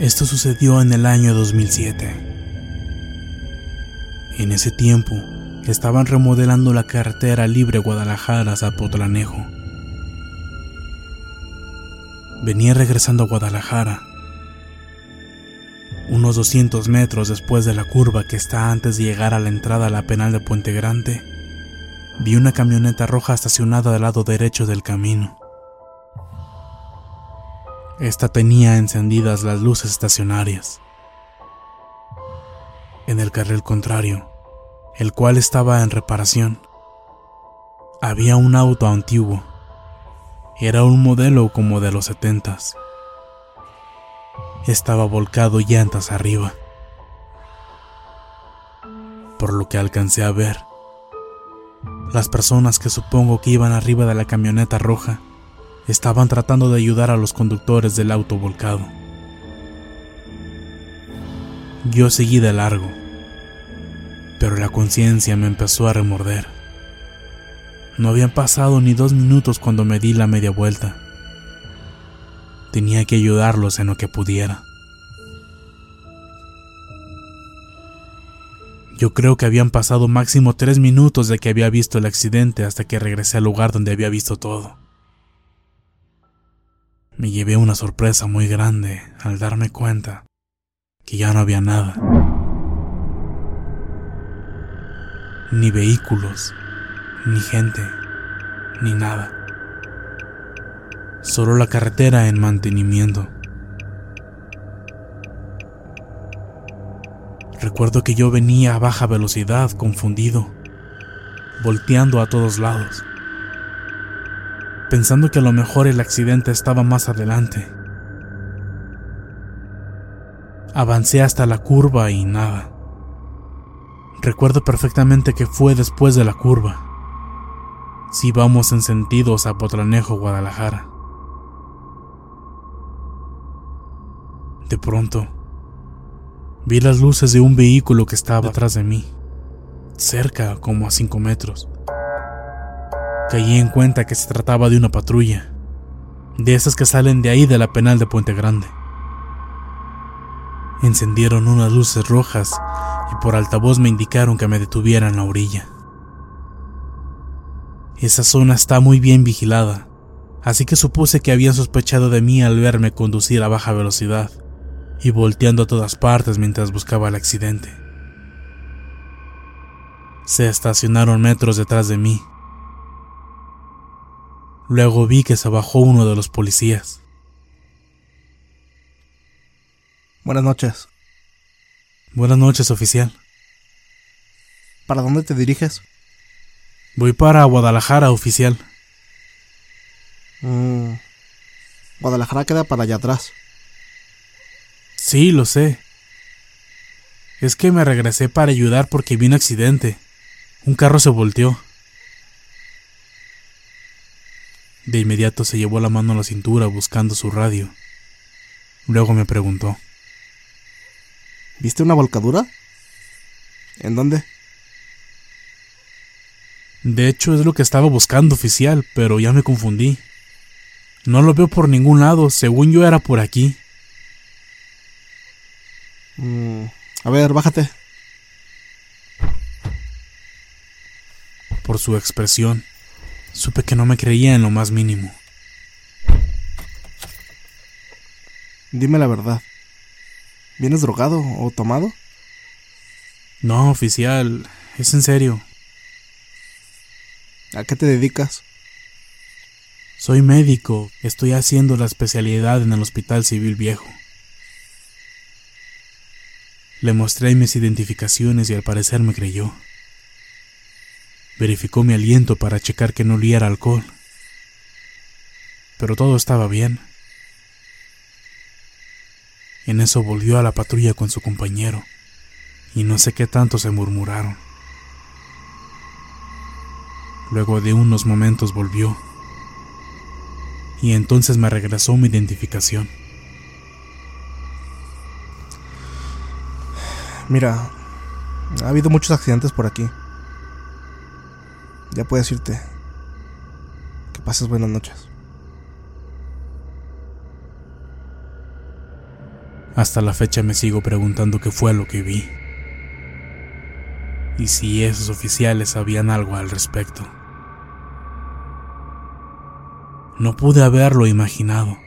Esto sucedió en el año 2007. En ese tiempo, estaban remodelando la carretera libre Guadalajara a Zapotlanejo. Venía regresando a Guadalajara. Unos 200 metros después de la curva que está antes de llegar a la entrada a la penal de Puente Grande, vi una camioneta roja estacionada del lado derecho del camino. Esta tenía encendidas las luces estacionarias. En el carril contrario, el cual estaba en reparación, había un auto antiguo. Era un modelo como de los setentas. Estaba volcado llantas arriba. Por lo que alcancé a ver, las personas que supongo que iban arriba de la camioneta roja estaban tratando de ayudar a los conductores del auto volcado. Yo seguí de largo, pero la conciencia me empezó a remorder. No habían pasado ni dos minutos cuando me di la media vuelta. Tenía que ayudarlos en lo que pudiera. Yo creo que habían pasado máximo tres minutos de que había visto el accidente hasta que regresé al lugar donde había visto todo. Me llevé una sorpresa muy grande al darme cuenta que ya no había nada. Ni vehículos, ni gente, ni nada. Solo la carretera en mantenimiento. Recuerdo que yo venía a baja velocidad, confundido, volteando a todos lados pensando que a lo mejor el accidente estaba más adelante. Avancé hasta la curva y nada. Recuerdo perfectamente que fue después de la curva. Si vamos en sentido Zapotlanejo, Guadalajara. De pronto, vi las luces de un vehículo que estaba atrás de mí, cerca como a 5 metros. Caí en cuenta que se trataba de una patrulla, de esas que salen de ahí de la penal de Puente Grande. Encendieron unas luces rojas y por altavoz me indicaron que me detuviera en la orilla. Esa zona está muy bien vigilada, así que supuse que habían sospechado de mí al verme conducir a baja velocidad y volteando a todas partes mientras buscaba el accidente. Se estacionaron metros detrás de mí. Luego vi que se bajó uno de los policías. Buenas noches. Buenas noches, oficial. ¿Para dónde te diriges? Voy para Guadalajara, oficial. Mm, Guadalajara queda para allá atrás. Sí, lo sé. Es que me regresé para ayudar porque vi un accidente. Un carro se volteó. De inmediato se llevó la mano a la cintura buscando su radio. Luego me preguntó. ¿Viste una volcadura? ¿En dónde? De hecho es lo que estaba buscando oficial, pero ya me confundí. No lo veo por ningún lado, según yo era por aquí. Mm, a ver, bájate. Por su expresión, supe que no me creía en lo más mínimo. Dime la verdad. ¿Vienes drogado o tomado? No, oficial, es en serio. ¿A qué te dedicas? Soy médico, estoy haciendo la especialidad en el Hospital Civil Viejo. Le mostré mis identificaciones y al parecer me creyó. Verificó mi aliento para checar que no oliera alcohol. Pero todo estaba bien. En eso volvió a la patrulla con su compañero, y no sé qué tanto se murmuraron. Luego de unos momentos volvió, y entonces me regresó mi identificación. Mira, ha habido muchos accidentes por aquí. Ya puedes irte. Que pases buenas noches. Hasta la fecha me sigo preguntando qué fue lo que vi. Y si esos oficiales sabían algo al respecto. No pude haberlo imaginado.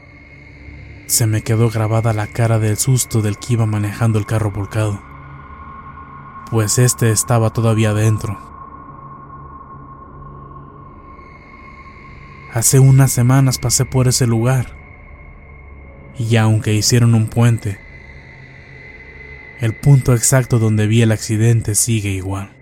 Se me quedó grabada la cara del susto del que iba manejando el carro volcado, pues este estaba todavía dentro. Hace unas semanas pasé por ese lugar, y aunque hicieron un puente, el punto exacto donde vi el accidente sigue igual.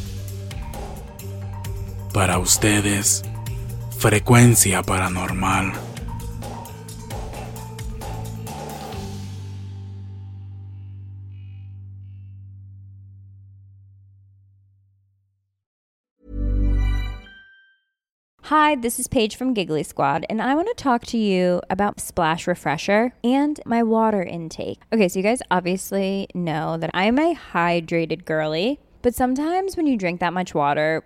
Para ustedes, frecuencia paranormal. Hi, this is Paige from Giggly Squad, and I want to talk to you about Splash Refresher and my water intake. Okay, so you guys obviously know that I'm a hydrated girly, but sometimes when you drink that much water,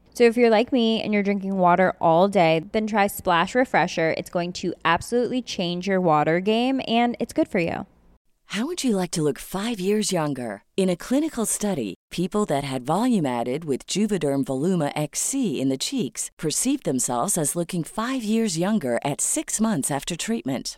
So if you're like me and you're drinking water all day, then try Splash Refresher. It's going to absolutely change your water game and it's good for you. How would you like to look five years younger? In a clinical study, people that had volume added with Juvederm Voluma XC in the cheeks perceived themselves as looking five years younger at six months after treatment.